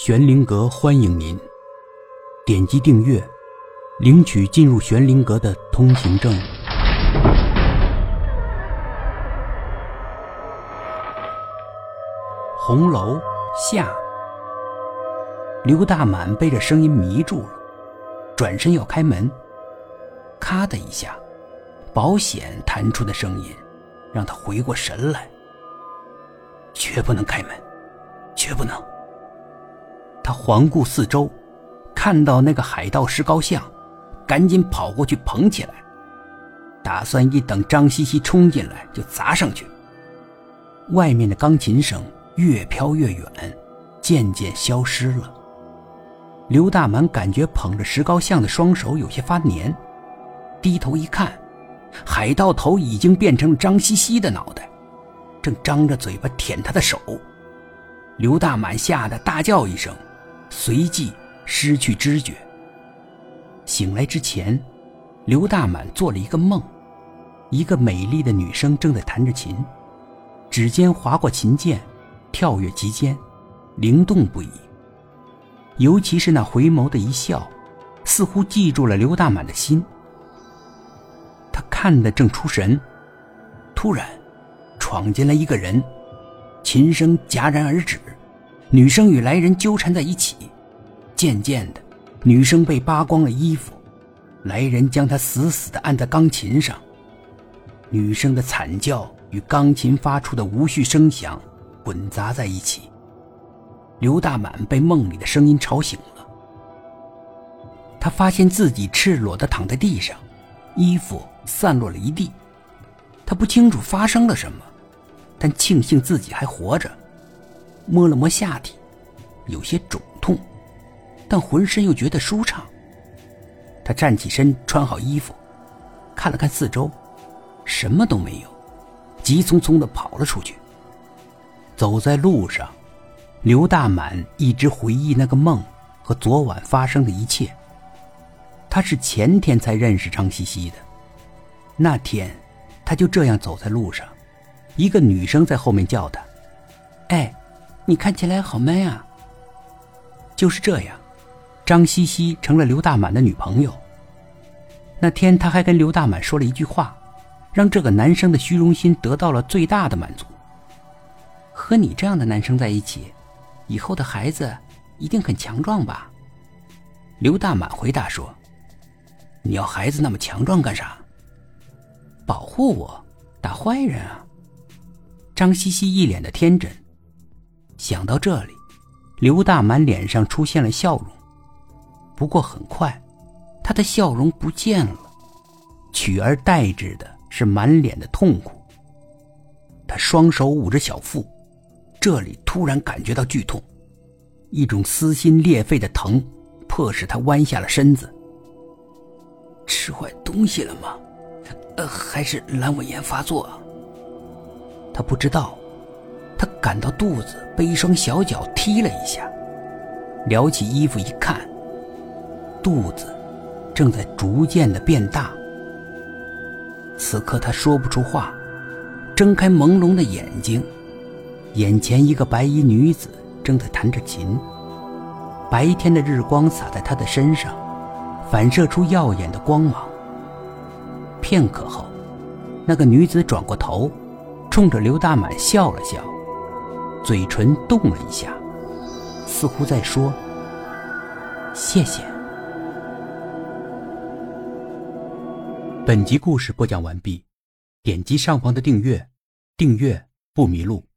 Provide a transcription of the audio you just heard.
玄灵阁欢迎您，点击订阅，领取进入玄灵阁的通行证。红楼下，刘大满被这声音迷住了，转身要开门，咔的一下，保险弹出的声音让他回过神来，绝不能开门，绝不能。他环顾四周，看到那个海盗石膏像，赶紧跑过去捧起来，打算一等张西西冲进来就砸上去。外面的钢琴声越飘越远，渐渐消失了。刘大满感觉捧着石膏像的双手有些发黏，低头一看，海盗头已经变成了张西西的脑袋，正张着嘴巴舔他的手。刘大满吓得大叫一声。随即失去知觉。醒来之前，刘大满做了一个梦，一个美丽的女生正在弹着琴，指尖划过琴键，跳跃其间，灵动不已。尤其是那回眸的一笑，似乎记住了刘大满的心。他看得正出神，突然，闯进来一个人，琴声戛然而止。女生与来人纠缠在一起，渐渐的，女生被扒光了衣服，来人将她死死的按在钢琴上。女生的惨叫与钢琴发出的无序声响混杂在一起。刘大满被梦里的声音吵醒了，他发现自己赤裸的躺在地上，衣服散落了一地。他不清楚发生了什么，但庆幸自己还活着。摸了摸下体，有些肿痛，但浑身又觉得舒畅。他站起身，穿好衣服，看了看四周，什么都没有，急匆匆的跑了出去。走在路上，刘大满一直回忆那个梦和昨晚发生的一切。他是前天才认识张西西的，那天他就这样走在路上，一个女生在后面叫他：“哎。”你看起来好 man 啊！就是这样，张西西成了刘大满的女朋友。那天，他还跟刘大满说了一句话，让这个男生的虚荣心得到了最大的满足。和你这样的男生在一起，以后的孩子一定很强壮吧？刘大满回答说：“你要孩子那么强壮干啥？保护我，打坏人啊！”张西西一脸的天真。想到这里，刘大满脸上出现了笑容。不过很快，他的笑容不见了，取而代之的是满脸的痛苦。他双手捂着小腹，这里突然感觉到剧痛，一种撕心裂肺的疼，迫使他弯下了身子。吃坏东西了吗？呃，还是阑尾炎发作？他不知道。他感到肚子被一双小脚踢了一下，撩起衣服一看，肚子正在逐渐的变大。此刻他说不出话，睁开朦胧的眼睛，眼前一个白衣女子正在弹着琴，白天的日光洒在她的身上，反射出耀眼的光芒。片刻后，那个女子转过头，冲着刘大满笑了笑。嘴唇动了一下，似乎在说：“谢谢。”本集故事播讲完毕，点击上方的订阅，订阅不迷路。